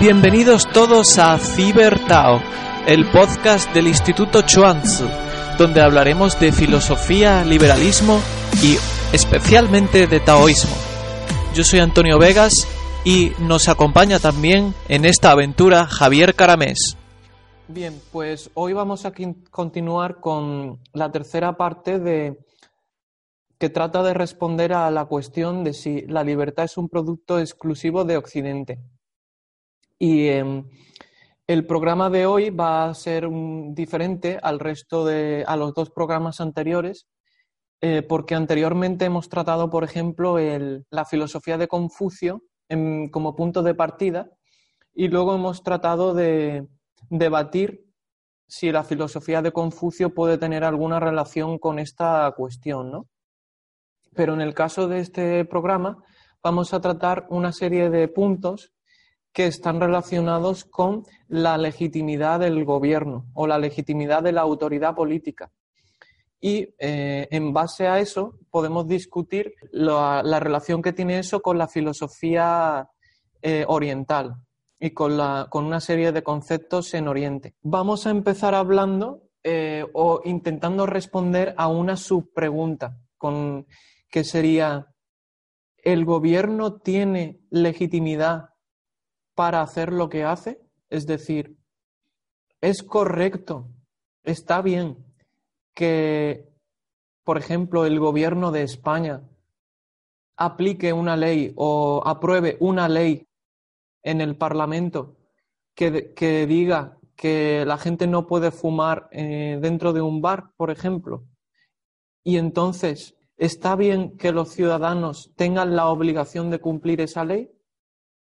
Bienvenidos todos a Cibertao, el podcast del Instituto Chuanzi, donde hablaremos de filosofía, liberalismo y especialmente de taoísmo. Yo soy Antonio Vegas y nos acompaña también en esta aventura Javier Caramés. Bien, pues hoy vamos a continuar con la tercera parte de que trata de responder a la cuestión de si la libertad es un producto exclusivo de Occidente. Y em, el programa de hoy va a ser diferente al resto de a los dos programas anteriores, eh, porque anteriormente hemos tratado, por ejemplo, la filosofía de Confucio como punto de partida y luego hemos tratado de debatir si la filosofía de Confucio puede tener alguna relación con esta cuestión, ¿no? Pero en el caso de este programa vamos a tratar una serie de puntos que están relacionados con la legitimidad del gobierno o la legitimidad de la autoridad política. Y eh, en base a eso podemos discutir la, relación que tiene eso con la filosofía eh, oriental y con, la, con una serie de conceptos en Oriente. Vamos a empezar hablando eh, o intentando responder a una subpregunta, que sería, ¿el gobierno tiene legitimidad para hacer lo que hace? Es decir, ¿es correcto, está bien que, por ejemplo, el gobierno de España aplique una ley o apruebe una ley en el Parlamento que, diga que la gente no puede fumar eh, dentro de un bar, por ejemplo. Y entonces, ¿está bien que los ciudadanos tengan la obligación de cumplir esa ley?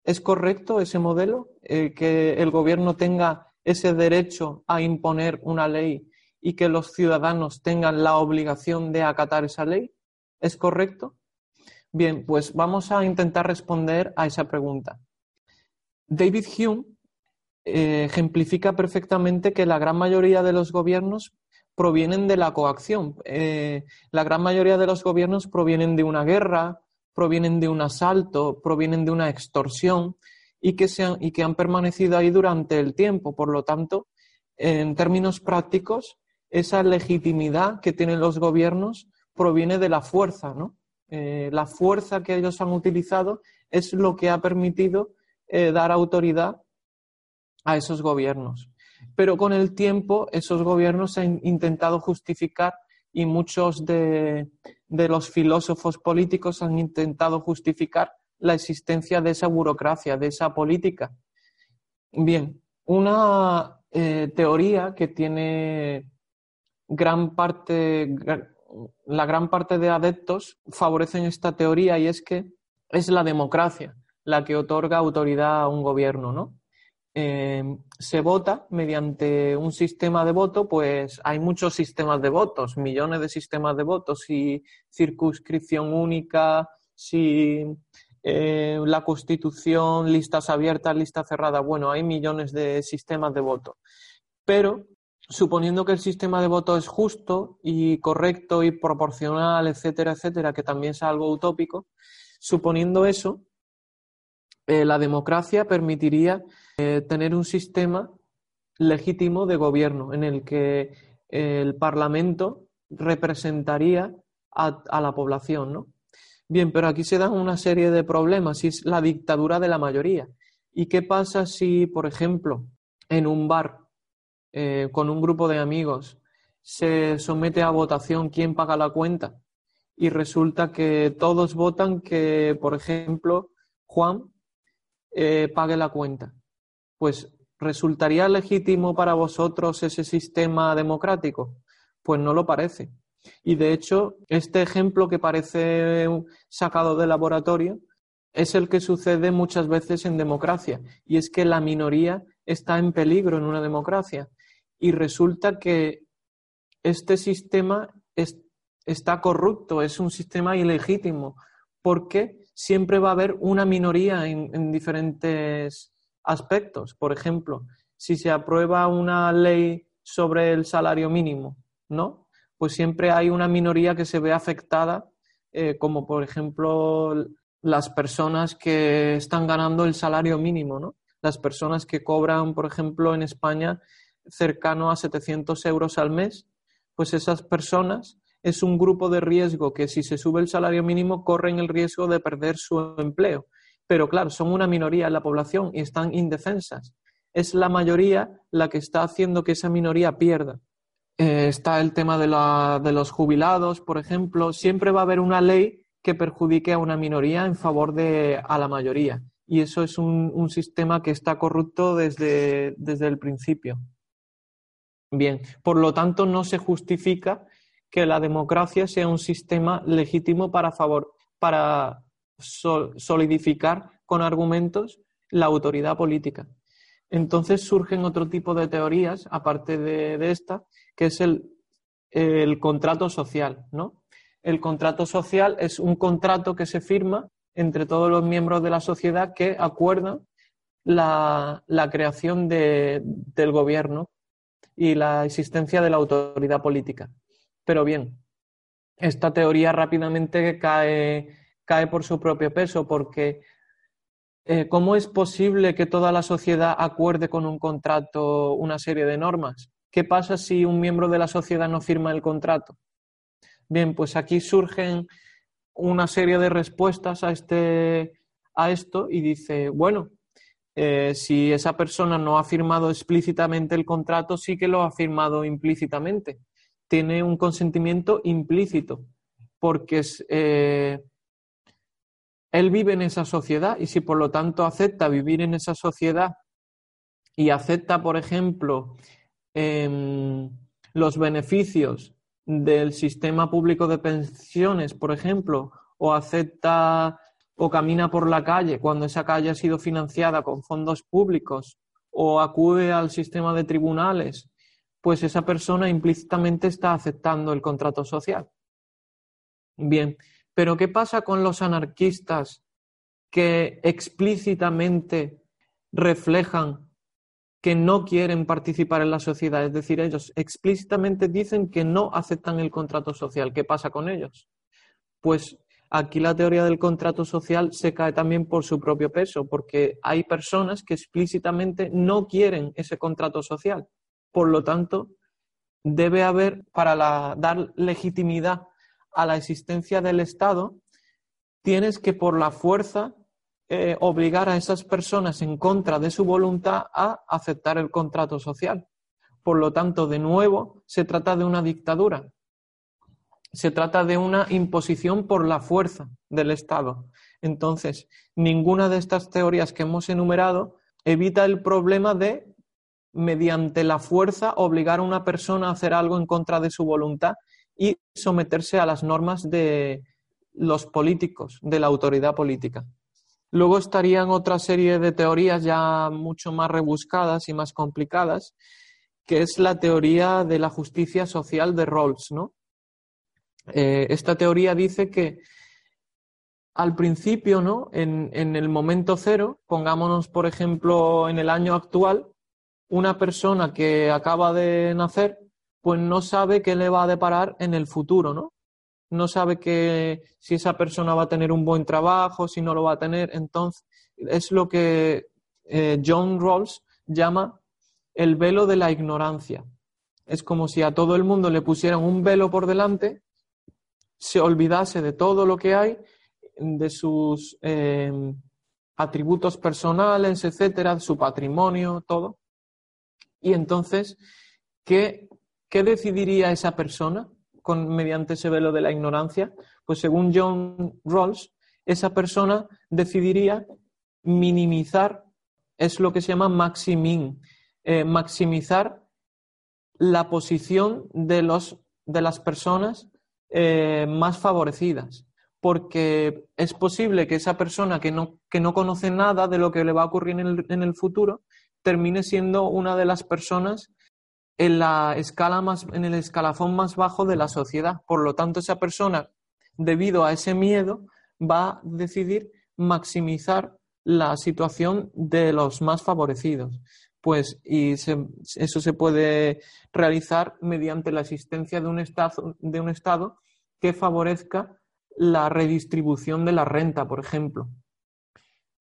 ¿Es correcto ese modelo? Eh, que el gobierno tenga ese derecho a imponer una ley y que los ciudadanos tengan la obligación de acatar esa ley? ¿Es correcto? Bien, pues vamos a intentar responder a esa pregunta. David Hume eh, ejemplifica perfectamente que la gran mayoría de los gobiernos provienen de la coacción. Eh, la gran mayoría de los gobiernos provienen de una guerra, provienen de un asalto, provienen de una extorsión y que, y que han permanecido ahí durante el tiempo. Por lo tanto, en términos prácticos, esa legitimidad que tienen los gobiernos proviene de la fuerza, ¿no? Eh, la fuerza que ellos han utilizado es lo que ha permitido eh, dar autoridad a esos gobiernos. Pero con el tiempo esos gobiernos han intentado justificar y muchos de, los filósofos políticos han intentado justificar la existencia de esa burocracia, de esa política. Bien, una eh, teoría que tiene gran parte, la gran parte de adeptos favorecen esta teoría y es que es la democracia la que otorga autoridad a un gobierno, ¿no? Eh, se vota mediante un sistema de voto, pues hay muchos sistemas de votos, millones de sistemas de votos, si circunscripción única, si eh, la constitución, listas abiertas, listas cerradas, bueno, hay millones de sistemas de voto. Pero suponiendo que el sistema de voto es justo y correcto y proporcional, etcétera, etcétera, que también es algo utópico, suponiendo eso, eh, la democracia permitiría eh, tener un sistema legítimo de gobierno en el que eh, el Parlamento representaría a, la población, ¿no? Bien, pero aquí se dan una serie de problemas y es la dictadura de la mayoría. ¿Y qué pasa si, por ejemplo, en un bar con un grupo de amigos se somete a votación quién paga la cuenta y resulta que todos votan que, por ejemplo, Juan eh, pague la cuenta. Pues, ¿resultaría legítimo para vosotros ese sistema democrático? Pues no lo parece. Y de hecho, este ejemplo que parece sacado de laboratorio es el que sucede muchas veces en democracia. Y es que la minoría está en peligro en una democracia. Y resulta que este sistema está corrupto, es un sistema ilegítimo, porque siempre va a haber una minoría en, diferentes aspectos. Por ejemplo, si se aprueba una ley sobre el salario mínimo, ¿no? Pues siempre hay una minoría que se ve afectada, eh, como por ejemplo las personas que están ganando el salario mínimo, ¿no? las personas que cobran, por ejemplo, en España cercano a 700 euros al mes, pues esas personas es un grupo de riesgo que si se sube el salario mínimo corren el riesgo de perder su empleo. Pero claro, son una minoría en la población y están indefensas. Es la mayoría la que está haciendo que esa minoría pierda. Eh, está el tema de, de los jubilados, por ejemplo. Siempre va a haber una ley que perjudique a una minoría en favor de a la mayoría. Y eso es un, un sistema que está corrupto desde, desde el principio. Bien, por lo tanto, no se justifica que la democracia sea un sistema legítimo para, favor, para solidificar con argumentos la autoridad política. Entonces surgen otro tipo de teorías, aparte de, esta, que es el, contrato social, ¿no? El contrato social es un contrato que se firma entre todos los miembros de la sociedad que acuerdan la, la creación de, del gobierno y la existencia de la autoridad política. Pero bien, esta teoría rápidamente cae, cae por su propio peso, porque eh, ¿cómo es posible que toda la sociedad acuerde con un contrato una serie de normas? ¿Qué pasa si un miembro de la sociedad no firma el contrato? Bien, pues aquí surgen una serie de respuestas a, este, a esto y dice, bueno, eh, si esa persona no ha firmado explícitamente el contrato, sí que lo ha firmado implícitamente. Tiene un consentimiento implícito, porque eh, él vive en esa sociedad y si por lo tanto acepta vivir en esa sociedad y acepta, por ejemplo, em, los beneficios del sistema público de pensiones, por ejemplo, o acepta o camina por la calle cuando esa calle ha sido financiada con fondos públicos o acude al sistema de tribunales, pues esa persona implícitamente está aceptando el contrato social. Bien, pero ¿qué pasa con los anarquistas que explícitamente reflejan que no quieren participar en la sociedad? Es decir, ellos explícitamente dicen que no aceptan el contrato social. ¿Qué pasa con ellos? Pues aquí la teoría del contrato social se cae también por su propio peso, porque hay personas que explícitamente no quieren ese contrato social. Por lo tanto, debe haber, para dar legitimidad a la existencia del Estado, tienes que por la fuerza eh, obligar a esas personas en contra de su voluntad a aceptar el contrato social. Por lo tanto, de nuevo, se trata de una dictadura se trata de una imposición por la fuerza del Estado. Entonces, ninguna de estas teorías que hemos enumerado evita el problema de, mediante la fuerza, obligar a una persona a hacer algo en contra de su voluntad y someterse a las normas de los políticos, de la autoridad política. Luego estarían otra serie de teorías ya mucho más rebuscadas y más complicadas, que es la teoría de la justicia social de Rawls, ¿no? Eh, esta teoría dice que al principio, ¿no? En, en, el momento cero, pongámonos, por ejemplo, en el año actual, una persona que acaba de nacer, pues no sabe qué le va a deparar en el futuro, ¿no? No sabe que si esa persona va a tener un buen trabajo, si no lo va a tener. Entonces, es lo que eh, John Rawls llama el velo de la ignorancia. Es como si a todo el mundo le pusieran un velo por delante se olvidase de todo lo que hay, de sus em, atributos personales, etcétera, su patrimonio, todo. Y entonces, ¿qué, qué decidiría esa persona con, mediante ese velo de la ignorancia? Pues según John Rawls, esa persona decidiría minimizar, es lo que se llama maximing, eh, maximizar la posición de, los, de las personas eh, más favorecidas, porque es posible que esa persona que no, que no conoce nada de lo que le va a ocurrir en el, en el futuro termine siendo una de las personas en la escala más, en el escalafón más bajo de la sociedad. Por lo tanto, esa persona, debido a ese miedo, va a decidir maximizar la situación de los más favorecidos pues y eso se puede realizar mediante la existencia de un estado, de un estado que favorezca la redistribución de la renta, por ejemplo.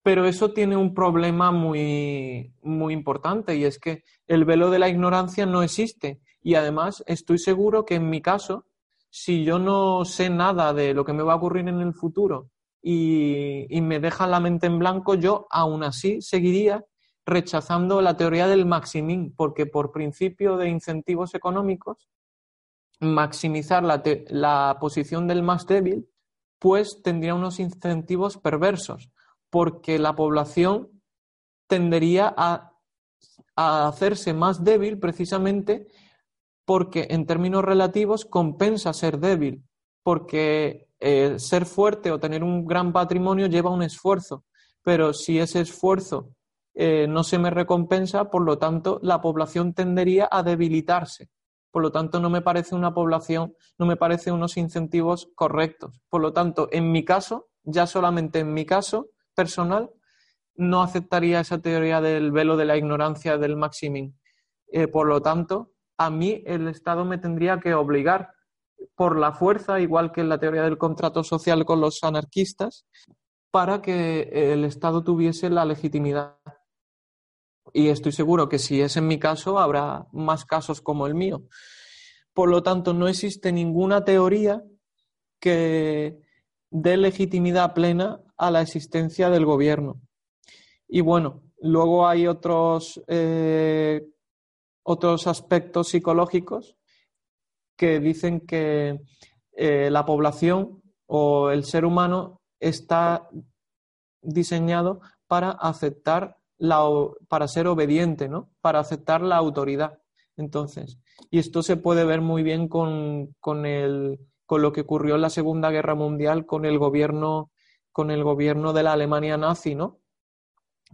Pero eso tiene un problema muy, muy importante y es que el velo de la ignorancia no existe. Y además estoy seguro que en mi caso, si yo no sé nada de lo que me va a ocurrir en el futuro y, me deja la mente en blanco, yo aún así seguiría rechazando la teoría del maximín, porque por principio de incentivos económicos, maximizar la, la posición del más débil, pues tendría unos incentivos perversos, porque la población tendería a, a hacerse más débil precisamente porque en términos relativos compensa ser débil, porque eh, ser fuerte o tener un gran patrimonio lleva un esfuerzo, pero si ese esfuerzo eh, no se me recompensa, por lo tanto, la población tendería a debilitarse. Por lo tanto, no me parece una población, no me parece unos incentivos correctos. Por lo tanto, en mi caso, ya solamente en mi caso personal, no aceptaría esa teoría del velo de la ignorancia del maximín. Eh, por lo tanto, a mí el Estado me tendría que obligar por la fuerza, igual que en la teoría del contrato social con los anarquistas, para que el Estado tuviese la legitimidad y estoy seguro que si es en mi caso, habrá más casos como el mío. Por lo tanto, no existe ninguna teoría que dé legitimidad plena a la existencia del gobierno. Y bueno, luego hay otros, eh, otros aspectos psicológicos que dicen que eh, la población o el ser humano está diseñado para aceptar para ser obediente, ¿no? Para aceptar la autoridad. Entonces, y esto se puede ver muy bien con, con, el, con lo que ocurrió en la Segunda Guerra Mundial con el gobierno, con el gobierno de la Alemania nazi, ¿no?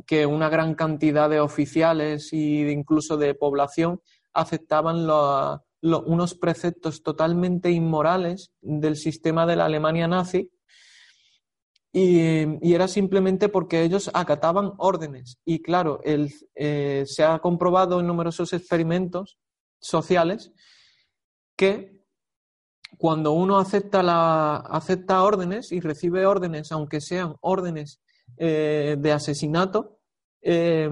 Que una gran cantidad de oficiales e incluso de población aceptaban unos preceptos totalmente inmorales del sistema de la Alemania nazi y, era simplemente porque ellos acataban órdenes. Y claro, eh, se ha comprobado en numerosos experimentos sociales que cuando uno acepta, la, acepta órdenes y recibe órdenes, aunque sean órdenes eh, de asesinato, eh,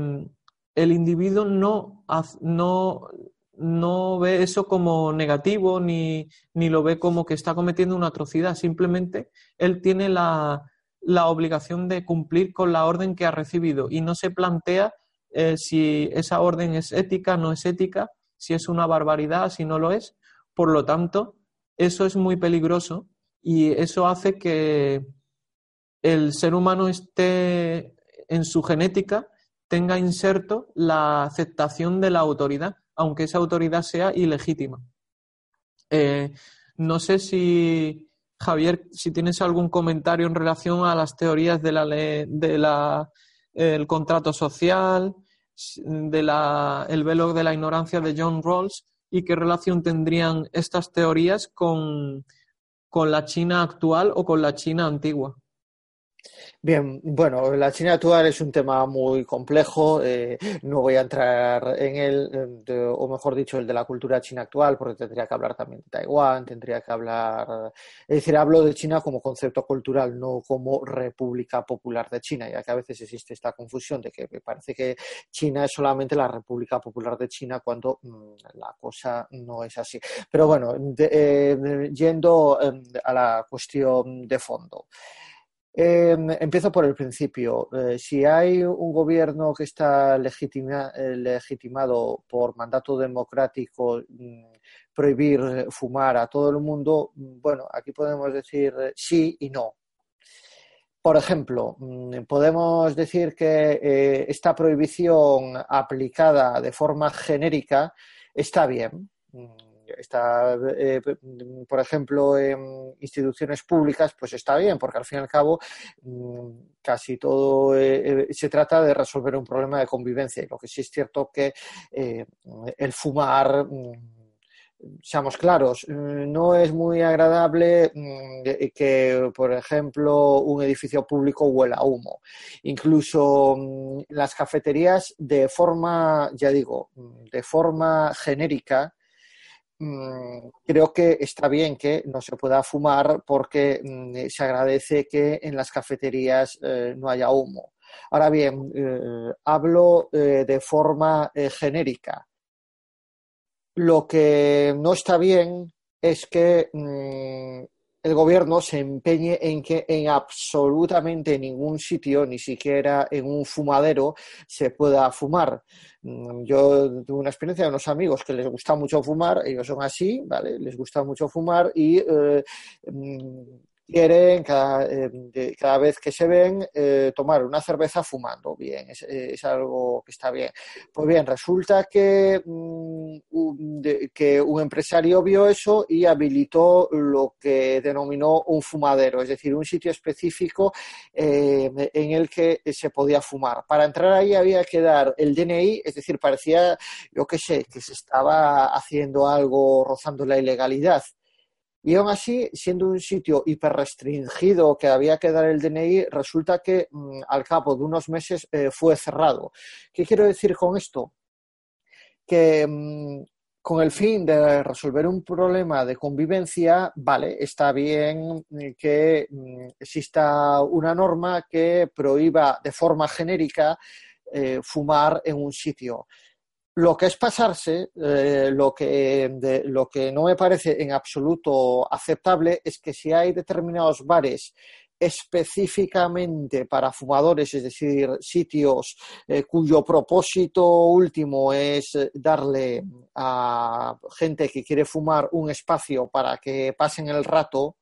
el individuo no, no, no ve eso como negativo ni, ni, lo ve como que está cometiendo una atrocidad. Simplemente él tiene la, la obligación de cumplir con la orden que ha recibido y no se plantea eh, si esa orden es ética, no es ética, si es una barbaridad, si no lo es. Por lo tanto, eso es muy peligroso y eso hace que el ser humano esté en su genética, tenga inserto la aceptación de la autoridad, aunque esa autoridad sea ilegítima. Eh, no sé si Javier, si tienes algún comentario en relación a las teorías de la de la, el contrato social, de la, el velo de la ignorancia de John Rawls y qué relación tendrían estas teorías con, con la China actual o con la China antigua. Bien, bueno, la China actual es un tema muy complejo, eh, no voy a entrar en él, o mejor dicho, el de la cultura china actual, porque tendría que hablar también de Taiwán, tendría que hablar, es decir, hablo de China como concepto cultural, no como República Popular de China, ya que a veces existe esta confusión de que me parece que China es solamente la República Popular de China cuando mm, la cosa no es así. Pero bueno, eh, yendo em, a la cuestión de fondo. Em, empiezo por el principio. Eh, si hay un gobierno que está eh, legitimado por mandato democrático mm, prohibir fumar a todo el mundo, mm, bueno, aquí podemos decir sí y no. Por ejemplo, mm, podemos decir que eh, esta prohibición aplicada de forma genérica está bien está, eh, por ejemplo, en instituciones públicas, pues está bien, porque al fin y al cabo mm, casi todo eh, eh, se trata de resolver un problema de convivencia. Y lo que sí es cierto que el fumar mm, seamos claros, no es muy agradable mm, que, por ejemplo, un edificio público huela a humo. Incluso las cafeterías, de forma, ya digo, de forma genérica, Mm, creo que está bien que no se pueda fumar porque mm, se agradece que en las cafeterías eh, no haya humo. Ahora bien, eh, hablo eh, de forma genérica. Lo que no está bien es que mm, el gobierno se empeñe en que en absolutamente ningún sitio, ni siquiera en un fumadero, se pueda fumar. Mm, yo tuve una experiencia de unos amigos que les gusta mucho fumar, ellos son así, ¿vale? Les gusta mucho fumar y eh, mm, quieren cada, eh, cada, vez que se ven eh, tomar una cerveza fumando. Bien, es, algo que está bien. Pues bien, resulta que, mm, un, que un empresario vio eso y habilitó lo que denominó un fumadero, es decir, un sitio específico eh, en el que se podía fumar. Para entrar ahí había que dar el DNI, es decir, parecía, yo qué sé, que se estaba haciendo algo rozando la ilegalidad. Y aún así, siendo un sitio hiperrestringido que había que dar el DNI, resulta que mm, al cabo de unos meses eh, fue cerrado. ¿Qué quiero decir con esto? Que mm, con el fin de resolver un problema de convivencia, vale, está bien que mm, exista una norma que prohíba de forma genérica eh, fumar en un sitio. Lo que es pasarse, eh, lo, que, lo que no me parece en absoluto aceptable es que si hay determinados bares específicamente para fumadores, es decir, sitios eh, cuyo propósito último es darle a gente que quiere fumar un espacio para que pasen el rato,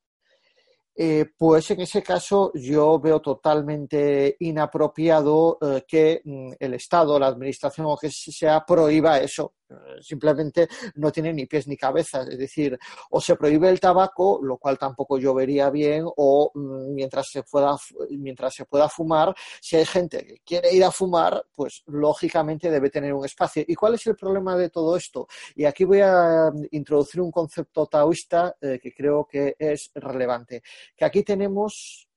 eh, pues en ese caso yo veo totalmente inapropiado eh, que mm, el Estado, la Administración o que sea prohíba eso simplemente no tiene ni pies ni cabeza. Es decir, o se prohíbe el tabaco, lo cual tampoco yo vería bien, o mm, mientras se pueda, mientras se pueda fumar, si hay gente que quiere ir a fumar, pues lógicamente debe tener un espacio. ¿Y cuál es el problema de todo esto? Y aquí voy a mm, introducir un concepto taoísta eh, que creo que es relevante. Que aquí tenemos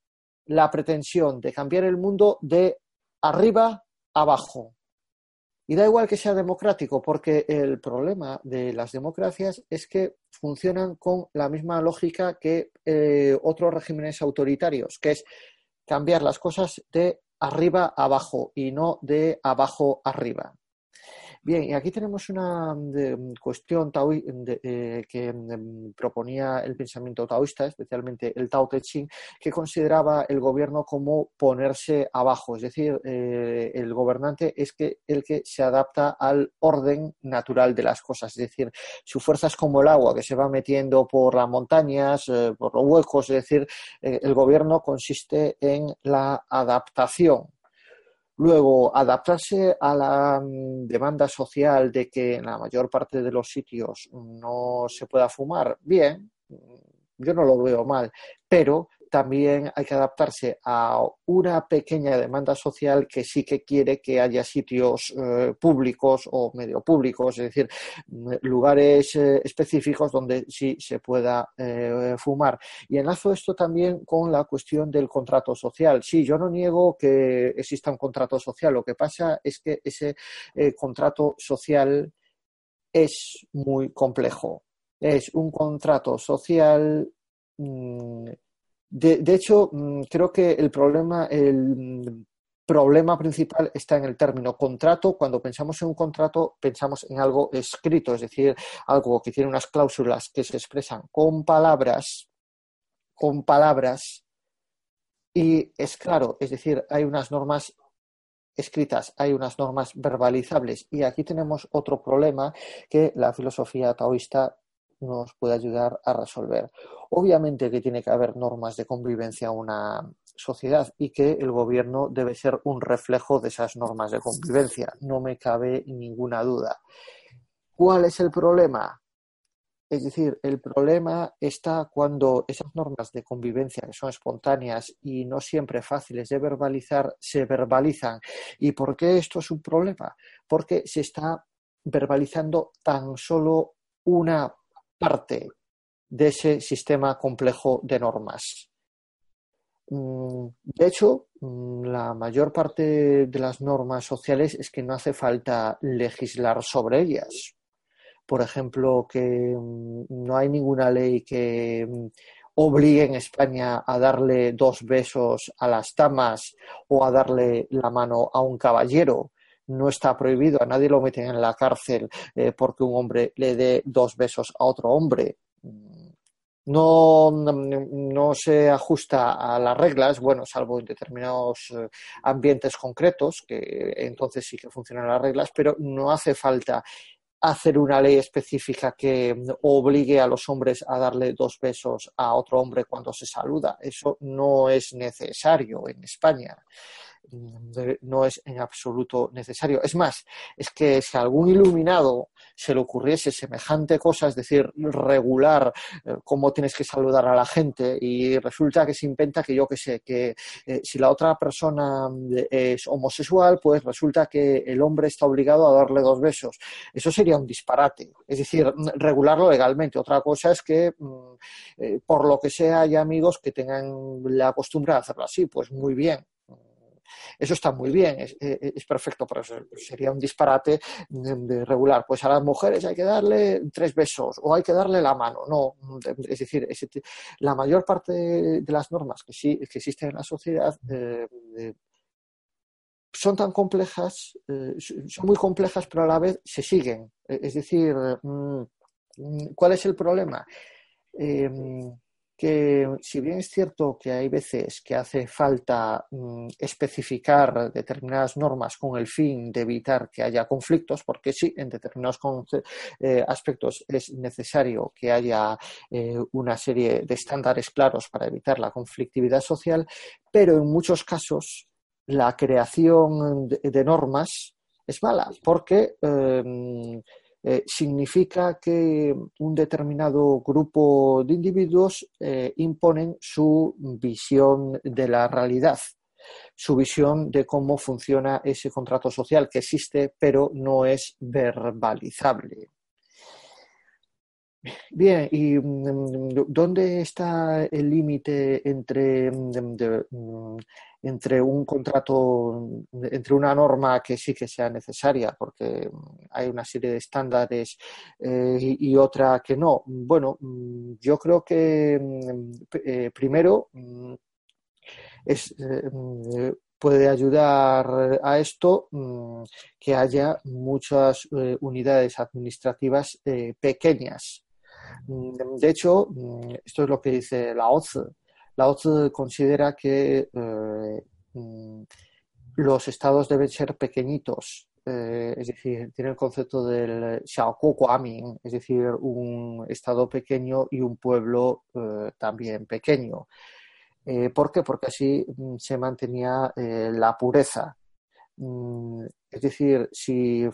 la pretensión de cambiar el mundo de arriba abajo. Y da igual que sea democrático, porque el problema de las democracias es que funcionan con la misma lógica que eh, otros regímenes autoritarios, que es cambiar las cosas de arriba a abajo y no de abajo arriba. Bien, y aquí tenemos una mm, cuestión eh, que mm, proponía el pensamiento taoísta, especialmente el Tao Te Ching, que consideraba el gobierno como ponerse abajo, es decir, eh, el gobernante es que el que se adapta al orden natural de las cosas, es decir, su fuerza es como el agua que se va metiendo por las montañas, eh, por los huecos, es decir, el gobierno consiste en la adaptación Luego, adaptarse a la mm, demanda social de que en la mayor parte de los sitios no se pueda fumar, bien, yo no lo veo mal, pero también hay que adaptarse a una pequeña demanda social que sí que quiere que haya sitios eh, públicos o medio públicos, es decir, lugares eh, específicos donde sí se pueda eh, fumar. Y enlazo esto también con la cuestión del contrato social. Sí, yo no niego que exista un contrato social, lo que pasa es que ese contrato social es muy complejo. Es un contrato social mm, de, hecho, mm, creo que el problema, el problema principal está en el término contrato. Cuando pensamos en un contrato, pensamos en algo escrito, es decir, algo que tiene unas cláusulas que se expresan con palabras, con palabras, y es claro, es decir, hay unas normas escritas, hay unas normas verbalizables. Y aquí tenemos otro problema que la filosofía taoísta nos puede ayudar a resolver. Obviamente que tiene que haber normas de convivencia en una sociedad y que el gobierno debe ser un reflejo de esas normas de convivencia. No me cabe ninguna duda. ¿Cuál es el problema? Es decir, el problema está cuando esas normas de convivencia, que son espontáneas y no siempre fáciles de verbalizar, se verbalizan. ¿Y por qué esto es un problema? Porque se está verbalizando tan solo una parte de ese sistema complejo de normas. Mm, de hecho, mm, la mayor parte de las normas sociales es que no hace falta legislar sobre ellas. Por ejemplo, que mm, no hay ninguna ley que obligue en España a darle dos besos a las damas o a darle la mano a un caballero. No está prohibido, a nadie lo meten en la cárcel eh, porque un hombre le dé dos besos a otro hombre no, no, se ajusta a las reglas, bueno, salvo en determinados eh, ambientes concretos, que entonces sí que funcionan las reglas, pero no hace falta hacer una ley específica que obligue a los hombres a darle dos besos a otro hombre cuando se saluda. Eso no es necesario en España no es en absoluto necesario. Es más, es que si a algún iluminado se le ocurriese semejante cosa, es decir, regular eh, cómo tienes que saludar a la gente y resulta que se inventa que yo qué sé, que eh, si la otra persona eh, es homosexual, pues resulta que el hombre está obligado a darle dos besos. Eso sería un disparate. Es decir, regularlo legalmente. Otra cosa es que, mm, por lo que sea, hay amigos que tengan la costumbre de hacerlo así. Pues muy bien eso está muy bien, es, eh, perfecto, pero sería un disparate de, regular. Pues a las mujeres hay que darle tres besos o hay que darle la mano. No, es decir, la mayor parte de las normas que, sí, que existen en la sociedad eh, son tan complejas, eh, son muy complejas, pero a la vez se siguen. Es decir, mm, ¿cuál es el problema? Que si bien es cierto que hay veces que hace falta mm, especificar determinadas normas con el fin de evitar que haya conflictos, porque sí, en determinados eh, aspectos es necesario que haya eh, una serie de estándares claros para evitar la conflictividad social, pero en muchos casos la creación de, normas es mala, porque em, eh, significa que un determinado grupo de individuos eh, imponen su visión de la realidad, su visión de cómo funciona ese contrato social que existe pero no es verbalizable. Bien, ¿y mm, dónde está el límite entre mm, entre un contrato, entre una norma que sí que sea necesaria, porque hay una serie de estándares eh, y, otra que no. Bueno, yo creo que mm, eh, primero mm, es, eh, puede ayudar a esto que haya muchas unidades administrativas pequeñas. De hecho, esto es lo que dice la OCDE la OCDE considera que eh, mm, los estados deben ser pequeñitos, eh, es decir, tiene el concepto del Xiaokuo es decir, un estado pequeño y un pueblo eh, también pequeño. ¿Por qué? Porque así mm, se mantenía la pureza. Mm, es decir, si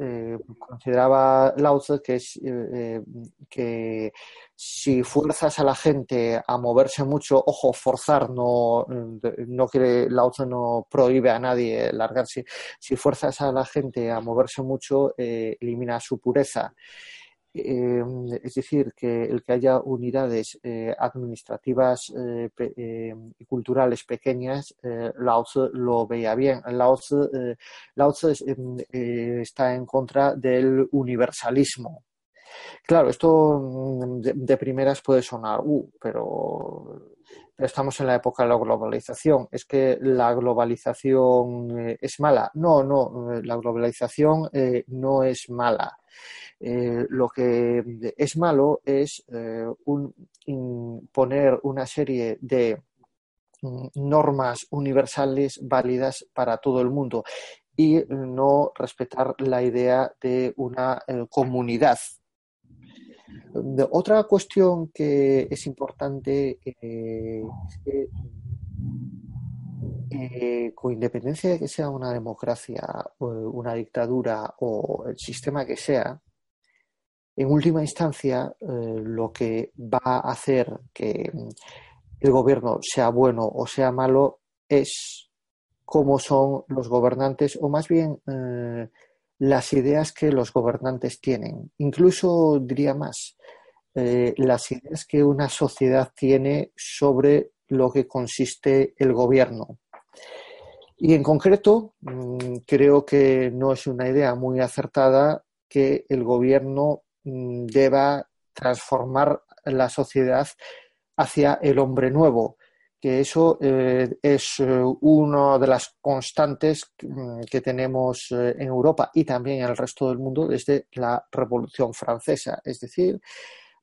eh, consideraba Lao eh, eh, que si fuerzas a la gente a moverse mucho, ojo, forzar no, no quiere, Lao no prohíbe a nadie largarse, si fuerzas a la gente a moverse mucho, elimina su pureza. Em, es decir, que el que haya unidades eh, administrativas eh, eh, y culturales pequeñas, Lao Tzu lo veía bien. Lao Tzu, em, está en contra del universalismo. Claro, esto mm, de, primeras puede sonar, uh, pero estamos en la época de la globalización. ¿Es que la globalización es mala? No, no, la globalización no es mala. Eh, lo que es malo es eh, poner una serie de mm, normas universales válidas para todo el mundo y no respetar la idea de una eh, comunidad. Otra cuestión que es importante es que con independencia de que sea una democracia, una dictadura o el sistema que sea, en última instancia, eh, lo que va a hacer que el gobierno sea bueno o sea malo es cómo son los gobernantes o más bien eh, las ideas que los gobernantes tienen. Incluso diría más, eh, las ideas que una sociedad tiene sobre lo que consiste el gobierno. Y en concreto, mm, creo que no es una idea muy acertada que el gobierno Mm, deba transformar la sociedad hacia el hombre nuevo, que eso eh, es eh, una de las constantes mm, que tenemos eh, en Europa y también en el resto del mundo desde la Revolución Francesa. Es decir,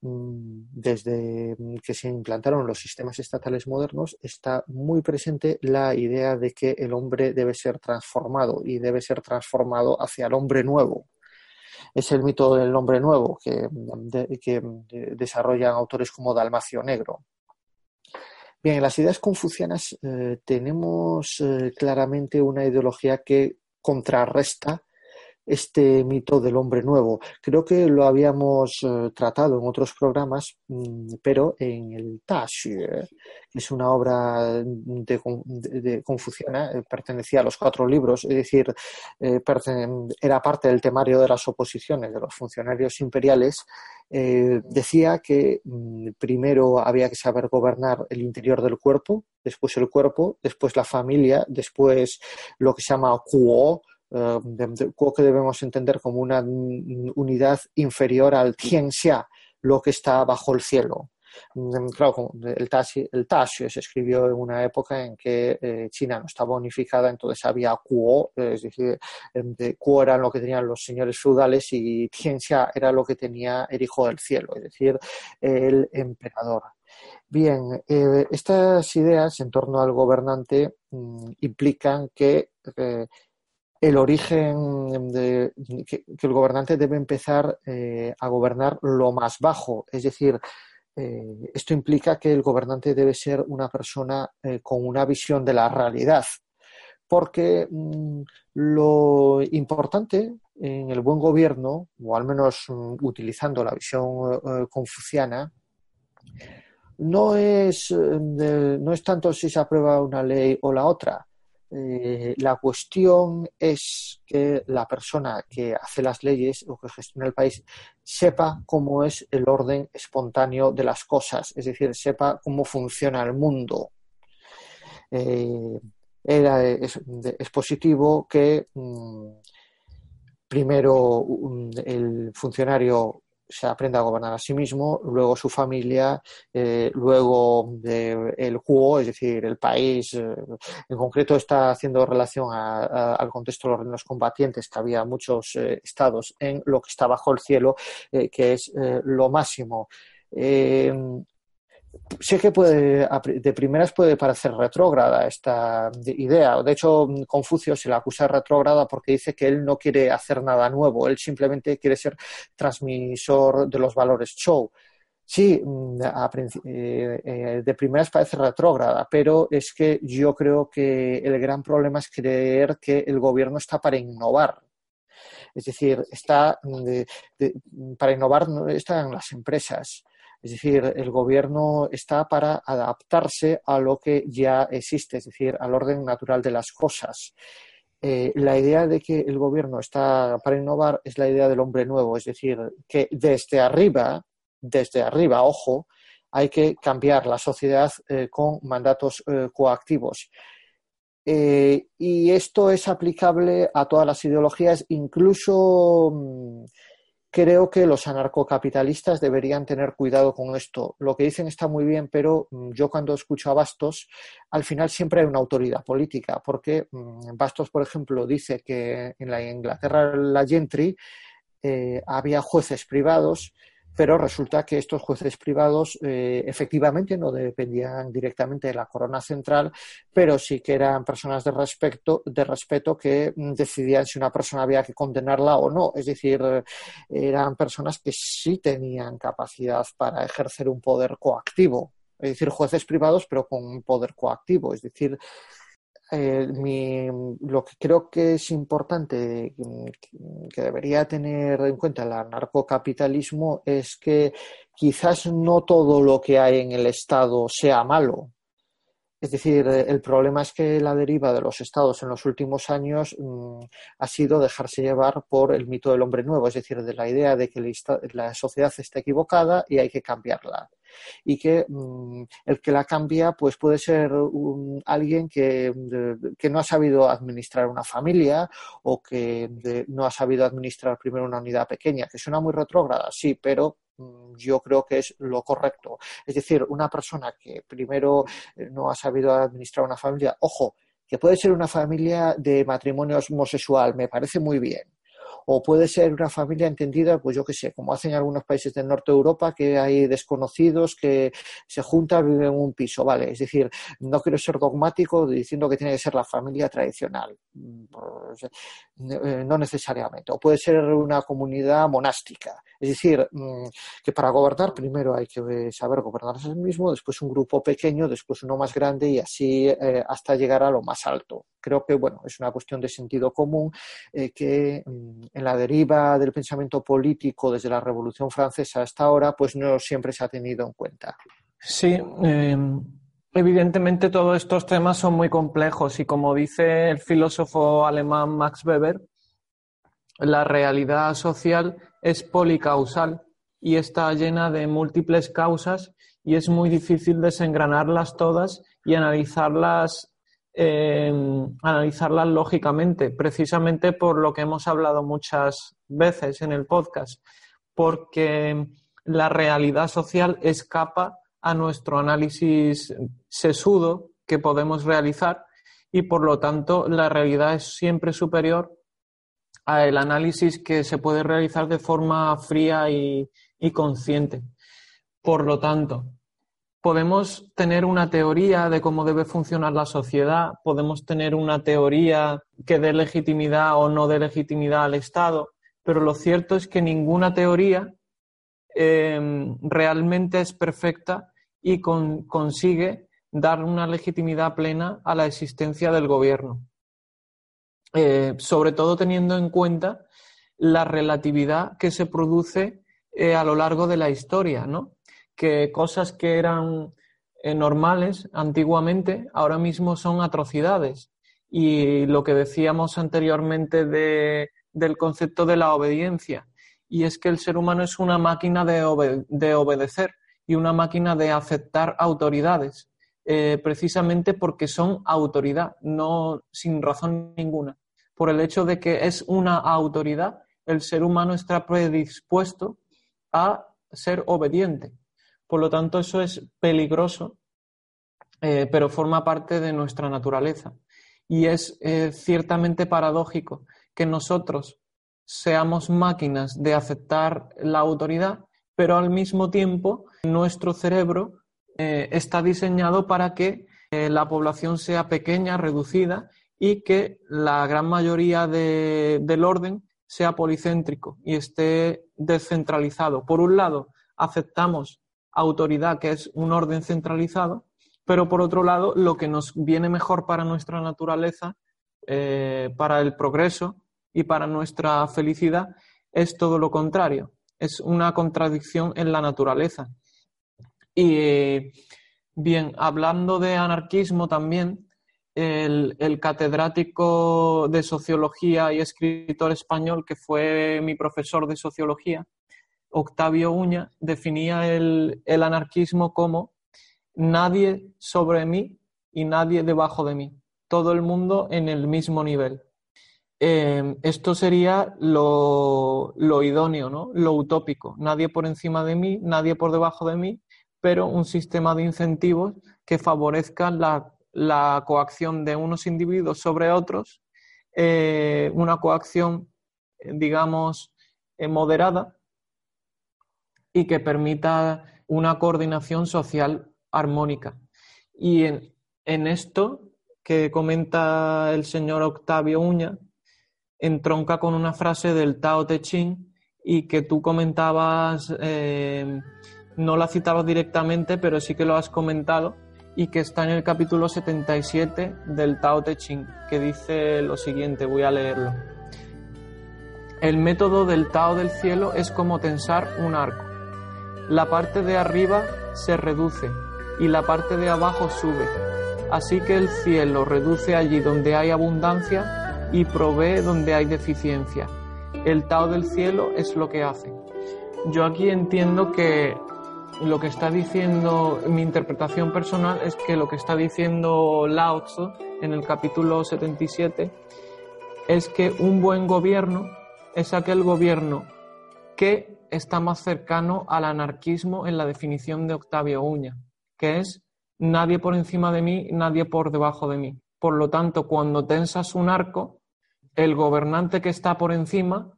desde que se implantaron los sistemas estatales modernos, está muy presente la idea de que el hombre debe ser transformado y debe ser transformado hacia el hombre nuevo es el mito del hombre nuevo que, que desarrollan autores como Dalmacio Negro. Bien, en las ideas confucianas eh, tenemos eh, claramente una ideología que contrarresta este mito del hombre nuevo. Creo que lo habíamos eh, tratado en otros programas, mm, pero en el Tashi, que es una obra de, confuciana, eh, pertenecía a los cuatro libros, es decir, eh, era parte del temario de las oposiciones de los funcionarios imperiales, decía que mm, primero había que saber gobernar el interior del cuerpo, después el cuerpo, después la familia, después lo que se llama Kuo, eh, que debemos entender como una unidad inferior al Tianxia, lo que está bajo el cielo. Mm, claro, el Tashi, se escribió en una época en que eh, China no estaba unificada, entonces había Kuo, es decir, Kuo era lo que tenían los señores feudales y Tianxia era lo que tenía el hijo del cielo, es decir, el emperador. Bien, eh, estas ideas en torno al gobernante mm, implican que el origen de que, el gobernante debe empezar eh, a gobernar lo más bajo, es decir, eh, esto implica que el gobernante debe ser una persona eh, con una visión de la realidad, porque mm, lo importante en el buen gobierno, o al menos mm, utilizando la visión confuciana, no es, no es tanto si se aprueba una ley o la otra, eh, la cuestión es que la persona que hace las leyes o que gestiona el país sepa cómo es el orden espontáneo de las cosas, es decir, sepa cómo funciona el mundo. Eh, es, positivo que mm, primero el funcionario se aprenda a gobernar a sí mismo, luego su familia, eh, luego el juego, es decir, el país. Eh, en concreto está haciendo relación al contexto de los reinos combatientes, que había muchos eh, estados en lo que está bajo el cielo, que es lo máximo sé que puede, de primeras puede parecer retrógrada esta idea. De hecho, Confucio se la acusa de retrógrada porque dice que él no quiere hacer nada nuevo, él simplemente quiere ser transmisor de los valores show. Sí, mm, eh, eh, de primeras parece retrógrada, pero es que yo creo que el gran problema es creer que el gobierno está para innovar. Es decir, está para innovar están las empresas es decir, el gobierno está para adaptarse a lo que ya existe, es decir, al orden natural de las cosas. Eh, la idea de que el gobierno está para innovar es la idea del hombre nuevo, es decir, que desde arriba, desde arriba, ojo, hay que cambiar la sociedad eh, con mandatos eh, coactivos. y esto es aplicable a todas las ideologías, incluso mm, creo que los anarcocapitalistas deberían tener cuidado con esto. Lo que dicen está muy bien, pero mm, yo cuando escucho a Bastos, al final siempre hay una autoridad política, porque mm, Bastos, por ejemplo, dice que en la Inglaterra, la Gentry, eh, había jueces privados pero resulta que estos jueces privados eh, efectivamente no dependían directamente de la corona central, pero sí que eran personas de, respeto, de respeto que mm, decidían si una persona había que condenarla o no. Es decir, eran personas que sí tenían capacidad para ejercer un poder coactivo. Es decir, jueces privados, pero con un poder coactivo. Es decir, eh, lo que creo que es importante que, debería tener en cuenta el anarcocapitalismo es que quizás no todo lo que hay en el Estado sea malo. Es decir, el problema es que la deriva de los estados en los últimos años mm, ha sido dejarse llevar por el mito del hombre nuevo, es decir, de la idea de que la sociedad está equivocada y hay que cambiarla. Y que mm, el que la cambia pues puede ser alguien que, no ha sabido administrar una familia o que no ha sabido administrar primero una unidad pequeña, que suena muy retrógrada, sí, pero yo creo que es lo correcto. Es decir, una persona que primero eh, no ha sabido administrar una familia, ojo, que puede ser una familia de matrimonio homosexual, me parece muy bien o puede ser una familia entendida, pues yo qué sé, como hacen algunos países del norte de Europa, que hay desconocidos que se juntan, viven en un piso, ¿vale? Es decir, no quiero ser dogmático diciendo que tiene que ser la familia tradicional, pues, eh, no necesariamente, o puede ser una comunidad monástica, es decir, mm, que para gobernar primero hay que saber gobernarse a sí mismo, después un grupo pequeño, después uno más grande y así eh, hasta llegar a lo más alto. Creo que, bueno, es una cuestión de sentido común eh, que mm, en la deriva del pensamiento político desde la Revolución Francesa hasta ahora, pues no siempre se ha tenido en cuenta. Sí, em, evidentemente todos estos temas son muy complejos y como dice el filósofo alemán Max Weber, la realidad social es policausal y está llena de múltiples causas y es muy difícil desengranarlas todas y analizarlas analizarlas lógicamente, precisamente por lo que hemos hablado muchas veces en el podcast, porque la realidad social escapa a nuestro análisis sesudo que podemos realizar y por lo tanto la realidad es siempre superior al análisis que se puede realizar de forma fría y consciente. Por lo tanto, podemos tener una teoría de cómo debe funcionar la sociedad, podemos tener una teoría que dé legitimidad o no dé legitimidad al Estado, pero lo cierto es que ninguna teoría em, realmente es perfecta y consigue dar una legitimidad plena a la existencia del gobierno. Eh, sobre todo teniendo en cuenta la relatividad que se produce eh, a lo largo de la historia, ¿no? Que cosas que eran eh, normales antiguamente ahora mismo son atrocidades. Y lo que decíamos anteriormente del concepto de la obediencia, y es que el ser humano es una máquina de, obedecer y una máquina de aceptar autoridades, eh, precisamente porque son autoridad, no sin razón ninguna. Por el hecho de que es una autoridad, el ser humano está predispuesto a ser obediente. Por lo tanto, eso es peligroso, eh, pero forma parte de nuestra naturaleza. Y es eh, ciertamente paradójico que nosotros seamos máquinas de aceptar la autoridad, pero al mismo tiempo nuestro cerebro eh, está diseñado para que la población sea pequeña, reducida y que la gran mayoría del orden sea policéntrico y esté descentralizado. Por un lado, aceptamos autoridad, que es un orden centralizado, pero por otro lado, lo que nos viene mejor para nuestra naturaleza, eh, para el progreso y para nuestra felicidad, es todo lo contrario. Es una contradicción en la naturaleza. Y bien, hablando de anarquismo también, el, el, catedrático de sociología y escritor español, que fue mi profesor de sociología, Octavio Uña definía el, anarquismo como nadie sobre mí y nadie debajo de mí, todo el mundo en el mismo nivel. Em, esto sería lo, idóneo, ¿no? lo utópico, nadie por encima de mí, nadie por debajo de mí, pero un sistema de incentivos que favorezca la, coacción de unos individuos sobre otros, eh, una coacción, digamos, eh, moderada, y que permita una coordinación social armónica. Y en, esto que comenta el señor Octavio Uña, entronca con una frase del Tao Te Ching y que tú comentabas, eh, no la citabas directamente, pero sí que lo has comentado y que está en el capítulo 77 del Tao Te Ching, que dice lo siguiente, voy a leerlo. El método del Tao del cielo es como tensar un arco la parte de arriba se reduce y la parte de abajo sube. Así que el cielo reduce allí donde hay abundancia y provee donde hay deficiencia. El Tao del cielo es lo que hace. Yo aquí entiendo que lo que está diciendo, mi interpretación personal es que lo que está diciendo Lao Tzu en el capítulo 77 es que un buen gobierno es aquel gobierno que está más cercano al anarquismo en la definición de Octavio Uña, que es nadie por encima de mí, nadie por debajo de mí. Por lo tanto, cuando tensas un arco, el gobernante que está por encima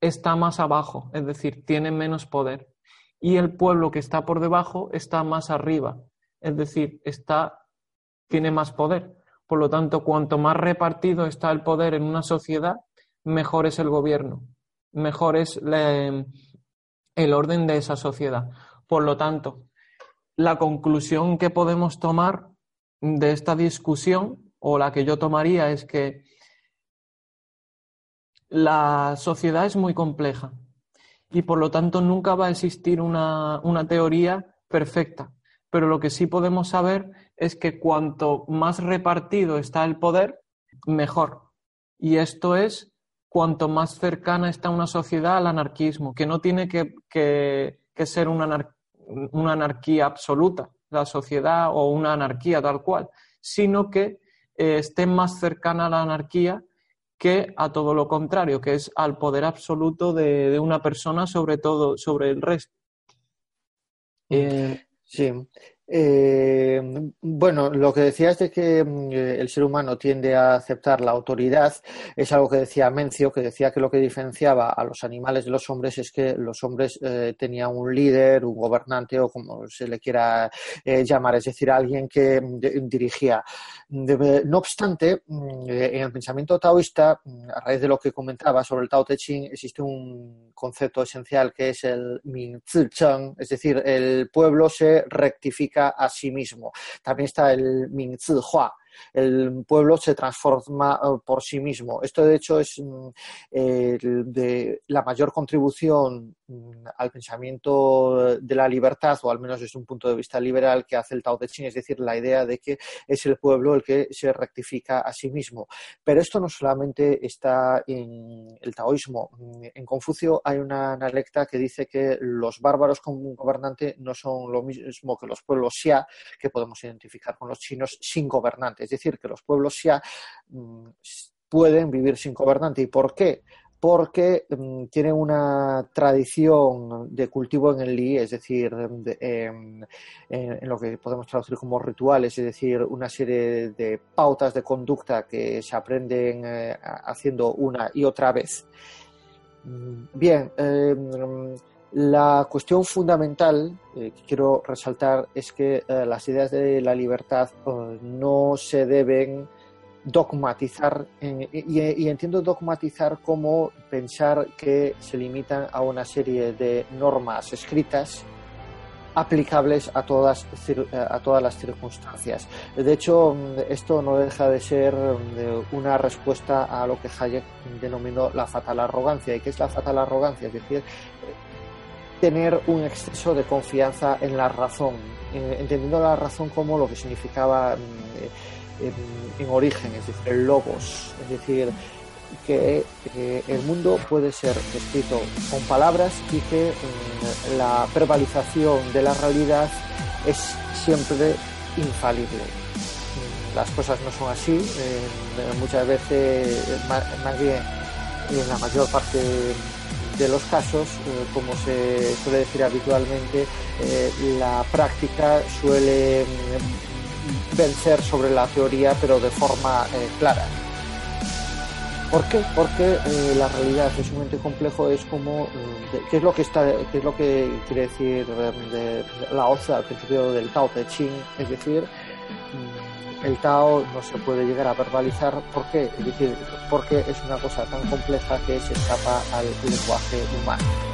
está más abajo, es decir, tiene menos poder. Y el pueblo que está por debajo está más arriba, es decir, está, tiene más poder. Por lo tanto, cuanto más repartido está el poder en una sociedad, mejor es el gobierno, mejor es el orden de esa sociedad. Por lo tanto, la conclusión que podemos tomar de esta discusión, o la que yo tomaría, es que la sociedad es muy compleja y por lo tanto nunca va a existir una, teoría perfecta. Pero lo que sí podemos saber es que cuanto más repartido está el poder, mejor. Y esto es cuanto más cercana está una sociedad al anarquismo, que no tiene que, ser una, una, anarquía absoluta, la sociedad o una anarquía tal cual, sino que eh, esté más cercana a la anarquía que a todo lo contrario, que es al poder absoluto de, una persona sobre todo, sobre el resto. Eh, sí, eh, bueno, lo que decías de que mm, el ser humano tiende a aceptar la autoridad es algo que decía Mencio, que decía que lo que diferenciaba a los animales de los hombres es que los hombres eh, tenían un líder, un gobernante o como se le quiera eh, llamar, es decir, alguien que mm, dirigía. no obstante, mm, en el pensamiento taoísta, a raíz de lo que comentaba sobre el Tao Te Ching, existe un concepto esencial que es el Ming Zi Cheng, es decir, el pueblo se rectifica a sí mismo. También está el Mingzi Hua, el pueblo se transforma eh, por sí mismo. Esto, de hecho, es mm, de la mayor contribución al pensamiento de la libertad, o al menos desde un punto de vista liberal, que hace el Tao Te Ching, es decir, la idea de que es el pueblo el que se rectifica a sí mismo. Pero esto no solamente está en el taoísmo. En Confucio hay una analecta que dice que los bárbaros como gobernante no son lo mismo que los pueblos xia, que podemos identificar con los chinos, sin gobernante. Es decir, que los pueblos xia mm, pueden vivir sin gobernante. ¿Y por qué? Porque mm, tienen una tradición de cultivo en el li, es decir, en, lo que podemos traducir como rituales, es decir, una serie de pautas de conducta que se aprenden eh, haciendo una y otra vez. Bien, em, la cuestión fundamental eh, que quiero resaltar es que eh, las ideas de la libertad no se deben dogmatizar y, entiendo dogmatizar como pensar que se limitan a una serie de normas escritas aplicables a todas, a todas las circunstancias. De hecho, esto no deja de ser una respuesta a lo que Hayek denominó la fatal arrogancia. ¿Y qué es la fatal arrogancia? Es decir, tener un exceso de confianza en la razón, entendiendo la razón como lo que significaba eh, en, origen, es decir, el logos, es decir, que el mundo puede ser escrito con palabras y que mm, la verbalización de la realidad es siempre infalible. Las cosas no son así, eh, muchas veces, más bien en la mayor parte de los casos, eh, como se suele decir habitualmente, eh, la práctica suele mm, vencer sobre la teoría, pero de forma eh, clara. ¿Por qué? Porque la realidad es un ente complejo, es como, ¿qué es lo que está, qué es lo que quiere decir de, la OZA al principio del Tao Te Ching? Es decir, mm, el Tao no se puede llegar a verbalizar. ¿Por qué? Es decir, porque es una cosa tan compleja que se escapa al lenguaje humano.